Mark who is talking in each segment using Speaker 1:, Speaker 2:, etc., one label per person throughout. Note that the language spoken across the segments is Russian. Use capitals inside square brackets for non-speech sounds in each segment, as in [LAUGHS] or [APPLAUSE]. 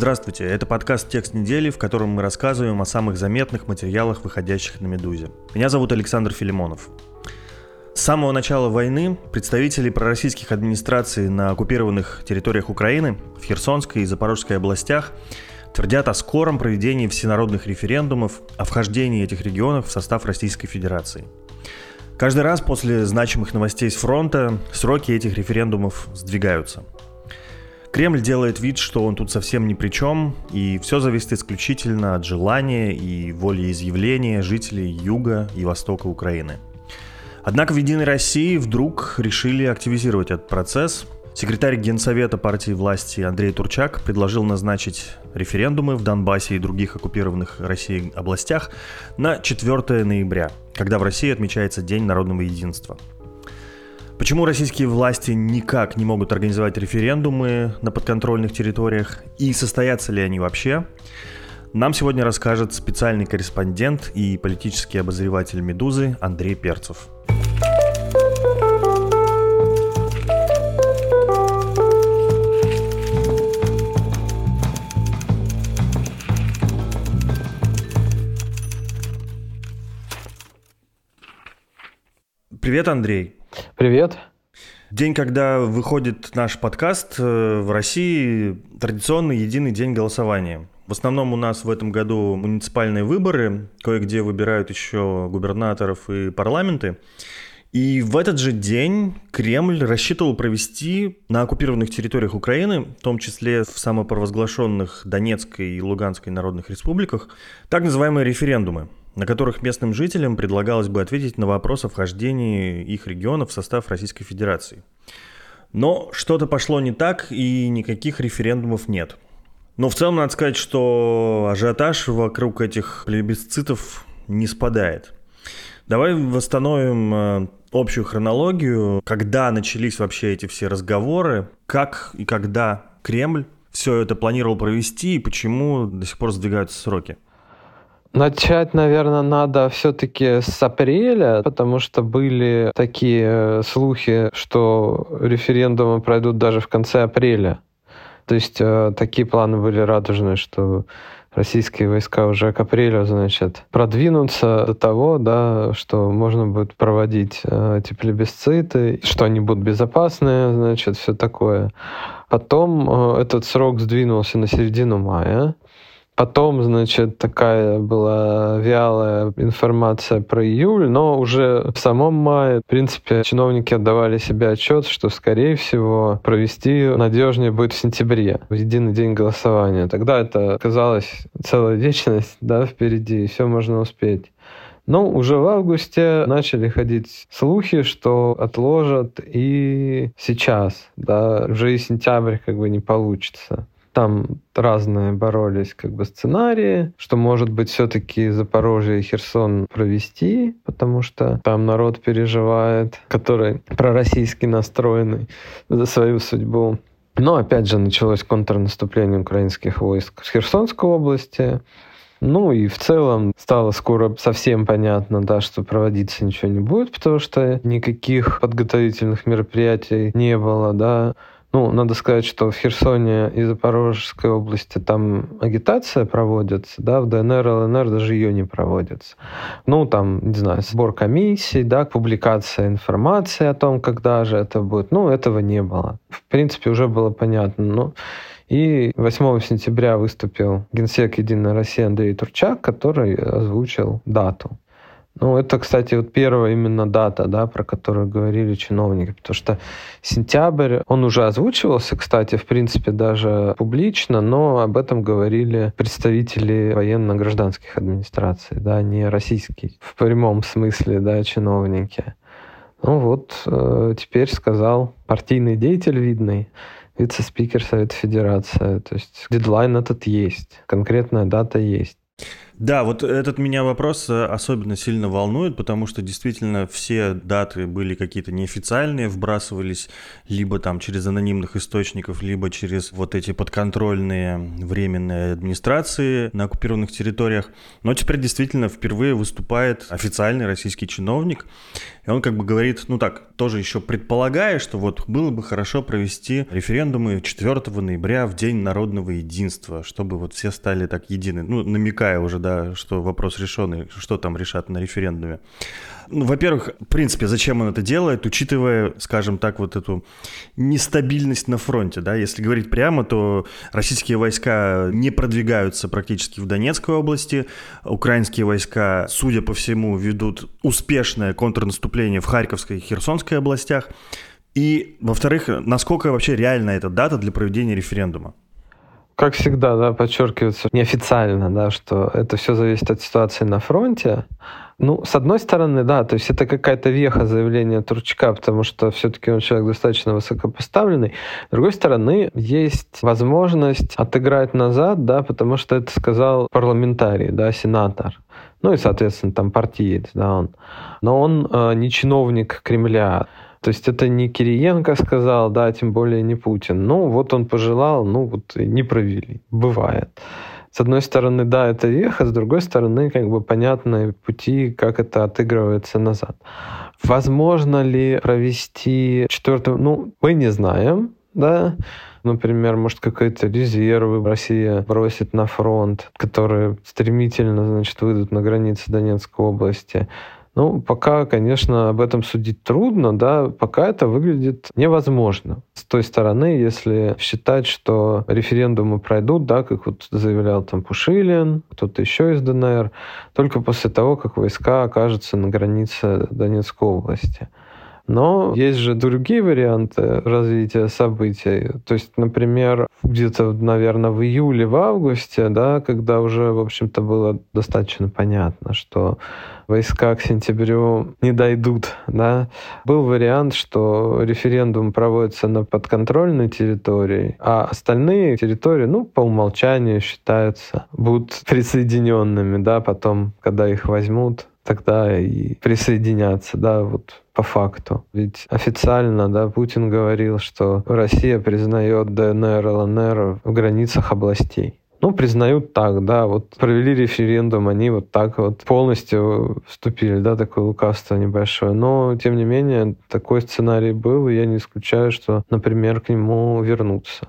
Speaker 1: Здравствуйте, это подкаст «Текст недели», в котором мы рассказываем о самых заметных материалах, выходящих на «Медузе». Меня зовут Александр Филимонов. С самого начала войны представители пророссийских администраций на оккупированных территориях Украины, в Херсонской и Запорожской областях, твердят о скором проведении всенародных референдумов о вхождении этих регионов в состав Российской Федерации. Каждый раз после значимых новостей с фронта сроки этих референдумов сдвигаются – Кремль делает вид, что он тут совсем ни при чем, и все зависит исключительно от желания и волеизъявления жителей юга и востока Украины. Однако в «Единой России» вдруг решили активизировать этот процесс. Секретарь Генсовета партии власти Андрей Турчак предложил назначить референдумы в Донбассе и других оккупированных Россией областях на 4 ноября, когда в России отмечается День народного единства – Почему российские власти никак не могут организовать референдумы на подконтрольных территориях и состоятся ли они вообще? Нам сегодня расскажет специальный корреспондент и политический обозреватель «Медузы» Андрей Перцев. Привет, Андрей.
Speaker 2: Привет.
Speaker 1: День, когда выходит наш подкаст, э, в России традиционный единый день голосования. В основном у нас в этом году муниципальные выборы, кое-где выбирают еще губернаторов и парламенты. И в этот же день Кремль рассчитывал провести на оккупированных территориях Украины, в том числе в самопровозглашенных Донецкой и Луганской народных республиках, так называемые референдумы – на которых местным жителям предлагалось бы ответить на вопрос о вхождении их регионов в состав Российской Федерации. Но что-то пошло не так, и никаких референдумов нет. Но в целом надо сказать, что ажиотаж вокруг этих плебисцитов не спадает. Давай восстановим э, общую хронологию, когда начались вообще эти все разговоры, как и когда Кремль все это планировал провести и почему до сих пор сдвигаются сроки.
Speaker 2: Начать, наверное, надо все-таки с апреля, потому что были такие э, слухи, что референдумы пройдут даже в конце апреля. То есть э, такие планы были радужные, что российские войска уже к апрелю, значит, продвинутся до того, да, что можно будет проводить э, эти плебисциты, что они будут безопасные, значит, все такое. Потом э, этот срок сдвинулся на середину мая. Потом, значит, такая была вялая информация про июль, но уже в самом мае, в принципе, чиновники отдавали себе отчет, что, скорее всего, провести надежнее будет в сентябре, в единый день голосования. Тогда это казалось целая вечность да, впереди, и все можно успеть. Но уже в августе начали ходить слухи, что отложат и сейчас, да, уже и сентябрь как бы не получится. Там разные боролись как бы сценарии, что может быть все-таки Запорожье и Херсон провести, потому что там народ переживает, который пророссийски настроенный за свою судьбу. Но опять же началось контрнаступление украинских войск в Херсонской области. Ну и в целом стало скоро совсем понятно, да, что проводиться ничего не будет, потому что никаких подготовительных мероприятий не было, да. Ну, надо сказать, что в Херсоне и Запорожской области там агитация проводится, да, в ДНР, ЛНР даже ее не проводится. Ну, там, не знаю, сбор комиссий, да, публикация информации о том, когда же это будет. Ну, этого не было. В принципе, уже было понятно. Ну, и 8 сентября выступил генсек «Единой России» Андрей Турчак, который озвучил дату. Ну, это, кстати, вот первая именно дата, да, про которую говорили чиновники, потому что сентябрь, он уже озвучивался, кстати, в принципе, даже публично, но об этом говорили представители военно-гражданских администраций, да, не российские, в прямом смысле, да, чиновники. Ну вот, э, теперь сказал партийный деятель видный, вице-спикер Совета Федерации. То есть дедлайн этот есть, конкретная дата есть.
Speaker 1: Да, вот этот меня вопрос э, особенно сильно волнует, потому что действительно все даты были какие-то неофициальные, вбрасывались либо там через анонимных источников, либо через вот эти подконтрольные временные администрации на оккупированных территориях. Но теперь действительно впервые выступает официальный российский чиновник, и он как бы говорит, ну так, тоже еще предполагая, что вот было бы хорошо провести референдумы 4 ноября в День народного единства, чтобы вот все стали так едины, ну намекая уже, да, что вопрос решенный, что там решат на референдуме. Ну, во-первых, в принципе, зачем он это делает, учитывая, скажем так, вот эту нестабильность на фронте, да, если говорить прямо, то российские войска не продвигаются практически в Донецкой области, украинские войска, судя по всему, ведут успешное контрнаступление в Харьковской и Херсонской областях, и, во-вторых, насколько вообще реальна эта дата для проведения референдума?
Speaker 2: Как всегда, да, подчеркивается неофициально, да, что это все зависит от ситуации на фронте. Ну, с одной стороны, да, то есть это какая-то веха заявления Турчака, потому что все-таки он человек достаточно высокопоставленный. С другой стороны, есть возможность отыграть назад, да, потому что это сказал парламентарий, да, сенатор. Ну и, соответственно, там партиец, да, он. Но он э, не чиновник Кремля. То есть это не Кириенко сказал, да, тем более не Путин. Ну, вот он пожелал, ну, вот не провели. Бывает. С одной стороны, да, это веха, с другой стороны, как бы понятные пути, как это отыгрывается назад. Возможно ли провести четвертую... Ну, мы не знаем, да, Например, может, какие-то резервы Россия бросит на фронт, которые стремительно, значит, выйдут на границы Донецкой области. Ну, пока, конечно, об этом судить трудно, да, пока это выглядит невозможно. С той стороны, если считать, что референдумы пройдут, да, как вот заявлял там Пушилин, кто-то еще из ДНР, только после того, как войска окажутся на границе Донецкой области. Но есть же другие варианты развития событий. То есть, например, где-то, наверное, в июле, в августе, да, когда уже, в общем-то, было достаточно понятно, что войска к сентябрю не дойдут, да, был вариант, что референдум проводится на подконтрольной территории, а остальные территории, ну, по умолчанию считаются, будут присоединенными, да, потом, когда их возьмут, тогда и присоединяться, да, вот по факту. Ведь официально, да, Путин говорил, что Россия признает ДНР, ЛНР в границах областей. Ну, признают так, да, вот провели референдум, они вот так вот полностью вступили, да, такое лукавство небольшое. Но, тем не менее, такой сценарий был, и я не исключаю, что, например, к нему вернуться.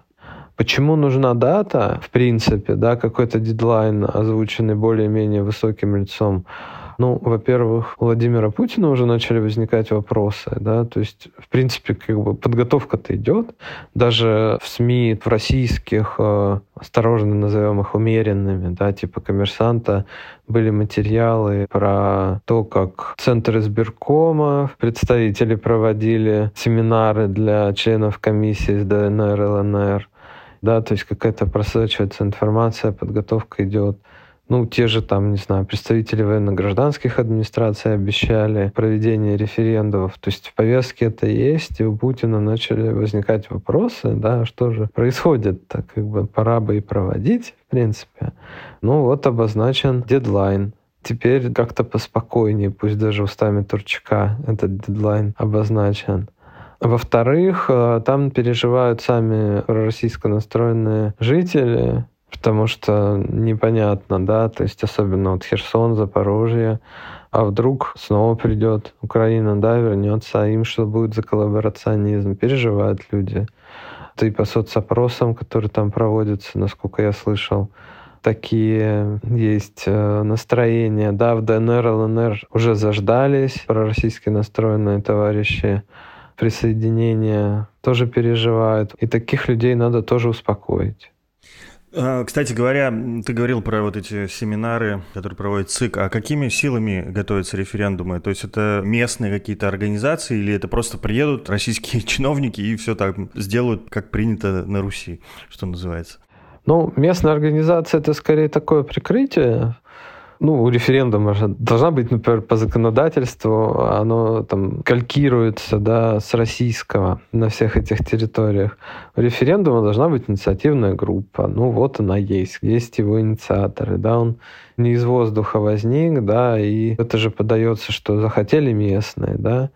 Speaker 2: Почему нужна дата, в принципе, да, какой-то дедлайн, озвученный более-менее высоким лицом? Ну, во-первых, у Владимира Путина уже начали возникать вопросы, да, то есть, в принципе, как бы подготовка-то идет. Даже в СМИ, в российских, э, осторожно назовем их умеренными, да, типа «Коммерсанта», были материалы про то, как Центр избиркома, представители проводили семинары для членов комиссии с ДНР, ЛНР, да, то есть какая-то просачивается информация, подготовка идет. Ну, те же там, не знаю, представители военно-гражданских администраций обещали проведение референдумов. То есть в повестке это есть, и у Путина начали возникать вопросы, да, что же происходит, так как бы пора бы и проводить, в принципе. Ну, вот обозначен дедлайн. Теперь как-то поспокойнее, пусть даже устами Турчака этот дедлайн обозначен. Во-вторых, э, там переживают сами пророссийско настроенные жители, потому что непонятно, да, то есть особенно вот Херсон, Запорожье, а вдруг снова придет Украина, да, вернется, а им что будет за коллаборационизм? Переживают люди. Да и по соцопросам, которые там проводятся, насколько я слышал, такие есть э, настроения. Да, в ДНР, ЛНР уже заждались пророссийски настроенные товарищи присоединения, тоже переживают. И таких людей надо тоже успокоить.
Speaker 1: А, кстати говоря, ты говорил про вот эти семинары, которые проводит ЦИК. А какими силами готовятся референдумы? То есть это местные какие-то организации или это просто приедут российские [LAUGHS] чиновники и все так сделают, как принято на Руси, что называется?
Speaker 2: Ну, местная организация — это скорее такое прикрытие. Ну, у референдума же должна быть, например, по законодательству, оно там калькируется, да, с российского на всех этих территориях. У референдума должна быть инициативная группа. Ну, вот она есть. Есть его инициаторы, да, он не из воздуха возник, да, и это же подается, что захотели местные, да,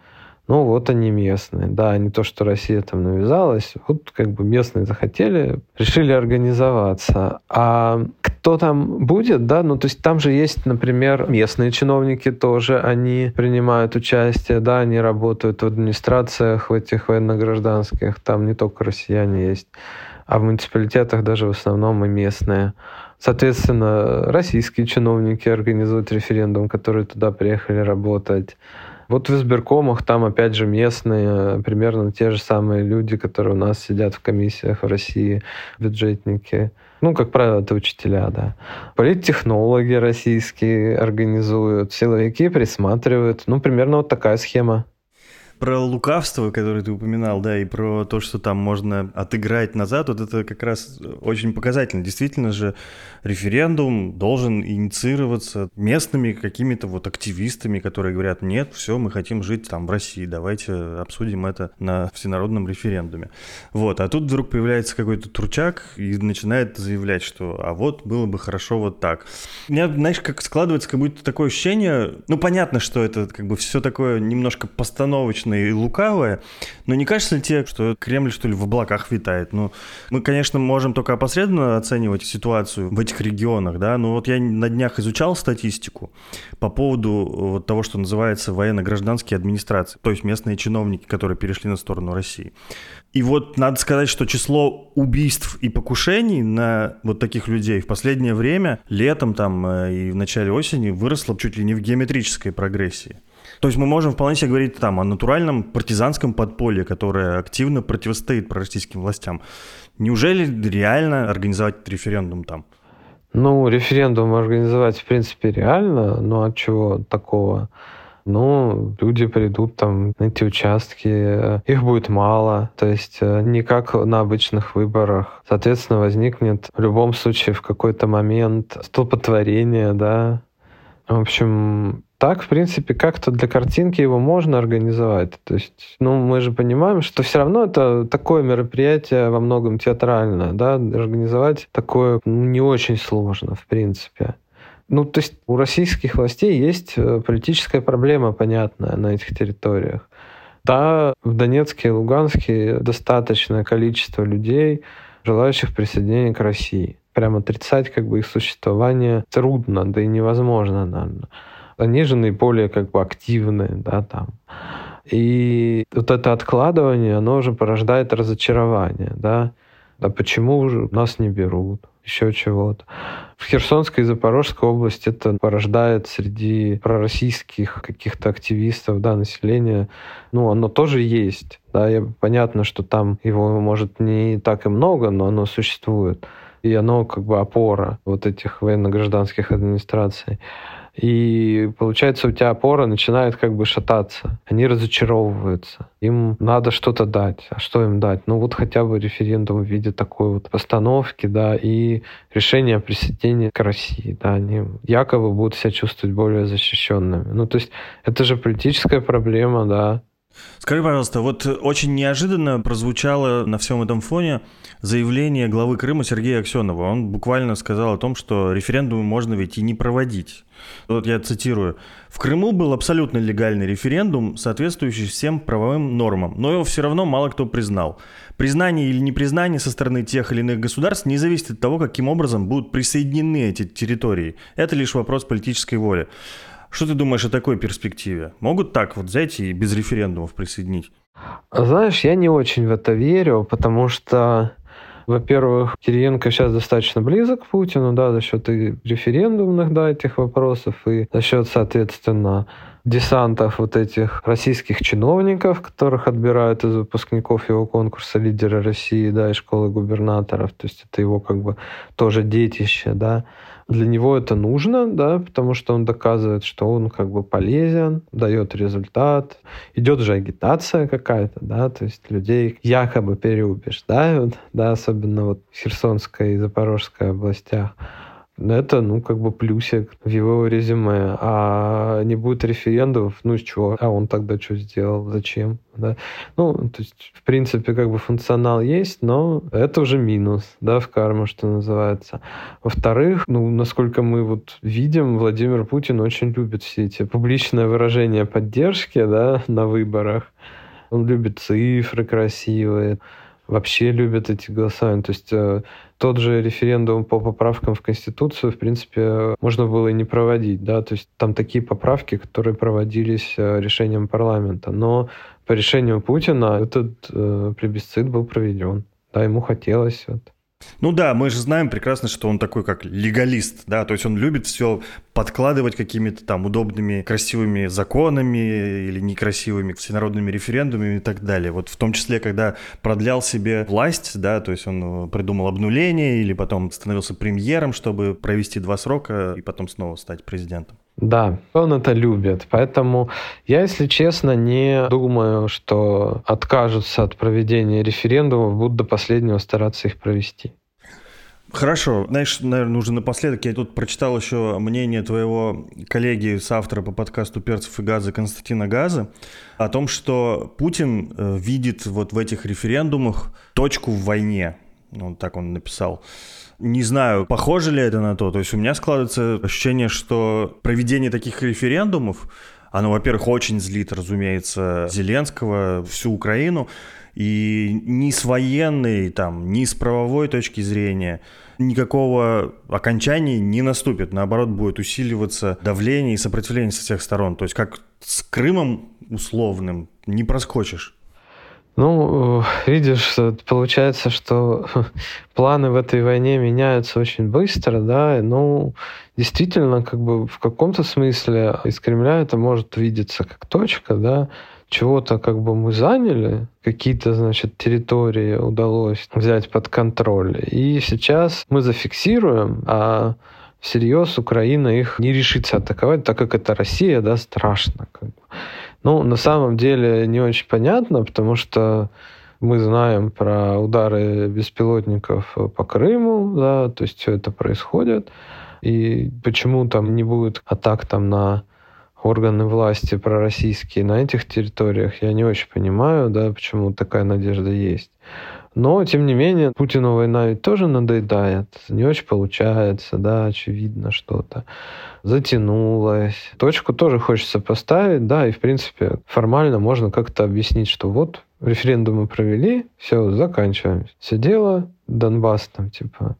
Speaker 2: ну вот они местные, да, не то, что Россия там навязалась, вот как бы местные захотели, решили организоваться. А кто там будет, да, ну то есть там же есть, например, местные чиновники тоже, они принимают участие, да, они работают в администрациях, в этих военно-гражданских, там не только россияне есть, а в муниципалитетах даже в основном и местные. Соответственно, российские чиновники организуют референдум, которые туда приехали работать. Вот в избиркомах там, опять же, местные, примерно те же самые люди, которые у нас сидят в комиссиях в России, бюджетники. Ну, как правило, это учителя, да. Политтехнологи российские организуют, силовики присматривают. Ну, примерно вот такая схема
Speaker 1: про лукавство, которое ты упоминал, да, и про то, что там можно отыграть назад, вот это как раз очень показательно. Действительно же референдум должен инициироваться местными какими-то вот активистами, которые говорят, нет, все, мы хотим жить там в России, давайте обсудим это на всенародном референдуме. Вот, а тут вдруг появляется какой-то турчак и начинает заявлять, что а вот было бы хорошо вот так. У меня, знаешь, как складывается как будто такое ощущение, ну понятно, что это как бы все такое немножко постановочное и лукавое, но не кажется ли тебе, что Кремль, что ли, в облаках витает? Ну, мы, конечно, можем только опосредованно оценивать ситуацию в этих регионах, да, но вот я на днях изучал статистику по поводу вот того, что называется военно-гражданские администрации, то есть местные чиновники, которые перешли на сторону России. И вот надо сказать, что число убийств и покушений на вот таких людей в последнее время, летом там э, и в начале осени выросло чуть ли не в геометрической прогрессии. То есть мы можем вполне себе говорить там о натуральном партизанском подполье, которое активно противостоит пророссийским властям. Неужели реально организовать референдум там?
Speaker 2: Ну, референдум организовать, в принципе, реально, но от чего такого? Ну, люди придут там на эти участки, их будет мало, то есть э, не как на обычных выборах. Соответственно, возникнет в любом случае в какой-то момент столпотворение, да. В общем, так, в принципе, как-то для картинки его можно организовать. То есть, ну, мы же понимаем, что все равно это такое мероприятие во многом театральное, да, организовать такое не очень сложно, в принципе. Ну, то есть у российских властей есть э, политическая проблема, понятная, на этих территориях. Да, в Донецке и Луганске достаточное количество людей, желающих присоединения к России. Прям отрицать как бы их существование трудно, да и невозможно, наверное они же наиболее как бы активные, да, там. И вот это откладывание, оно уже порождает разочарование, да. Да почему уже нас не берут? еще чего-то. В Херсонской и Запорожской области это порождает среди пророссийских каких-то активистов, да, населения, ну, оно тоже есть. Да, я, понятно, что там его, может, не так и много, но оно существует. И оно как бы опора вот этих военно-гражданских администраций. И получается, у тебя опора начинает как бы шататься. Они разочаровываются. Им надо что-то дать. А что им дать? Ну вот хотя бы референдум в виде такой вот постановки, да, и решение о присоединении к России. Да, они якобы будут себя чувствовать более защищенными. Ну то есть это же политическая проблема, да,
Speaker 1: Скажи, пожалуйста, вот очень неожиданно прозвучало на всем этом фоне заявление главы Крыма Сергея Аксенова. Он буквально сказал о том, что референдумы можно ведь и не проводить. Вот я цитирую. В Крыму был абсолютно легальный референдум, соответствующий всем правовым нормам, но его все равно мало кто признал. Признание или непризнание со стороны тех или иных государств не зависит от того, каким образом будут присоединены эти территории. Это лишь вопрос политической воли. Что ты думаешь о такой перспективе? Могут так вот взять и без референдумов присоединить?
Speaker 2: Знаешь, я не очень в это верю, потому что во-первых, Кириенко сейчас достаточно близок к Путину, да, за счет и референдумных, да, этих вопросов, и за счет, соответственно, десантов вот этих российских чиновников, которых отбирают из выпускников его конкурса лидера России, да, и школы губернаторов. То есть это его как бы тоже детище, да. Для него это нужно, да, потому что он доказывает, что он как бы полезен, дает результат. Идет же агитация какая-то, да, то есть людей якобы переубеждают, да, особенно вот в Херсонской и Запорожской областях. Это, ну, как бы плюсик в его резюме. А не будет референдумов, ну, с чего? А он тогда что сделал? Зачем? Да? Ну, то есть, в принципе, как бы функционал есть, но это уже минус, да, в карму, что называется. Во-вторых, ну, насколько мы вот видим, Владимир Путин очень любит все эти публичные выражения поддержки, да, на выборах. Он любит цифры красивые, вообще любят эти голосования. То есть э, тот же референдум по поправкам в Конституцию, в принципе, можно было и не проводить. Да? То есть там такие поправки, которые проводились э, решением парламента. Но по решению Путина этот э, плебисцит был проведен. Да, ему хотелось. Вот.
Speaker 1: Ну да, мы же знаем прекрасно, что он такой как легалист, да, то есть он любит все подкладывать какими-то там удобными, красивыми законами или некрасивыми всенародными референдумами и так далее. Вот в том числе, когда продлял себе власть, да, то есть он придумал обнуление или потом становился премьером, чтобы провести два срока и потом снова стать президентом.
Speaker 2: Да, он это любит. Поэтому я, если честно, не думаю, что откажутся от проведения референдумов, будут до последнего стараться их провести.
Speaker 1: Хорошо. Знаешь, наверное, нужно напоследок. Я тут прочитал еще мнение твоего коллеги, соавтора по подкасту «Перцев и газы» Константина Газа о том, что Путин э, видит вот в этих референдумах точку в войне. Ну, так он написал. Не знаю, похоже ли это на то. То есть у меня складывается ощущение, что проведение таких референдумов, оно, во-первых, очень злит, разумеется, Зеленского, всю Украину, и ни с военной, там, ни с правовой точки зрения никакого окончания не наступит. Наоборот, будет усиливаться давление и сопротивление со всех сторон. То есть как с Крымом условным не проскочишь.
Speaker 2: Ну, видишь, получается, что [LAUGHS] планы в этой войне меняются очень быстро, да, ну, действительно, как бы в каком-то смысле из Кремля это может видеться как точка, да, чего-то как бы мы заняли, какие-то, значит, территории удалось взять под контроль, и сейчас мы зафиксируем, а всерьез Украина их не решится атаковать, так как это Россия, да, страшно. Как бы. Ну, на самом деле не очень понятно, потому что мы знаем про удары беспилотников по Крыму, да, то есть все это происходит. И почему там не будет атак там на органы власти пророссийские на этих территориях, я не очень понимаю, да, почему такая надежда есть. Но, тем не менее, Путину война ведь тоже надоедает. Не очень получается, да, очевидно что-то затянулось. Точку тоже хочется поставить, да, и, в принципе, формально можно как-то объяснить, что вот референдумы провели, все, заканчиваем. Все дело, Донбасс там, типа,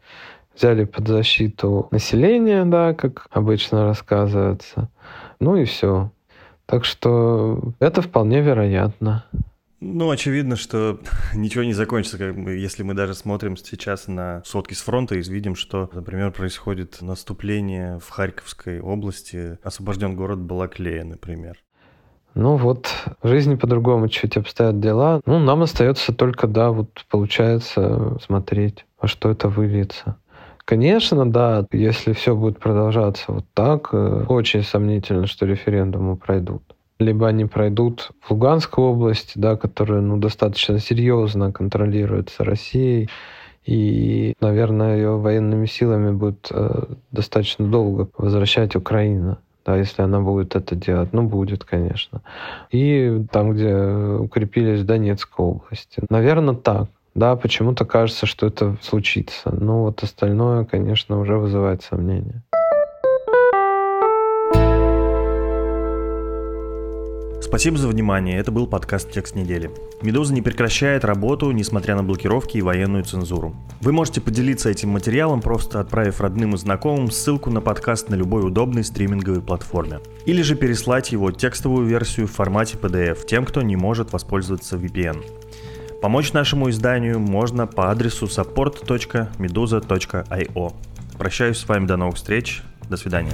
Speaker 2: взяли под защиту населения, да, как обычно рассказывается. Ну и все. Так что это вполне вероятно.
Speaker 1: Ну, очевидно, что [LAUGHS] ничего не закончится, как мы, если мы даже смотрим сейчас на сотки с фронта и видим, что, например, происходит наступление в Харьковской области, освобожден город Балаклея, например.
Speaker 2: Ну вот, в жизни по-другому чуть обстоят дела. Ну, нам остается только, да, вот получается смотреть, во что это выльется. Конечно, да, если все будет продолжаться вот так, э, очень сомнительно, что референдумы пройдут либо они пройдут в Луганскую область, да, которая ну, достаточно серьезно контролируется Россией, и, наверное, ее военными силами будет э, достаточно долго возвращать Украина. Да, если она будет это делать, ну, будет, конечно. И там, где укрепились в Донецкой области. Наверное, так. Да, почему-то кажется, что это случится. Но вот остальное, конечно, уже вызывает сомнения.
Speaker 1: Спасибо за внимание. Это был подкаст «Текст недели». «Медуза» не прекращает работу, несмотря на блокировки и военную цензуру. Вы можете поделиться этим материалом, просто отправив родным и знакомым ссылку на подкаст на любой удобной стриминговой платформе. Или же переслать его текстовую версию в формате PDF тем, кто не может воспользоваться VPN. Помочь нашему изданию можно по адресу support.meduza.io. Прощаюсь с вами до новых встреч. До свидания.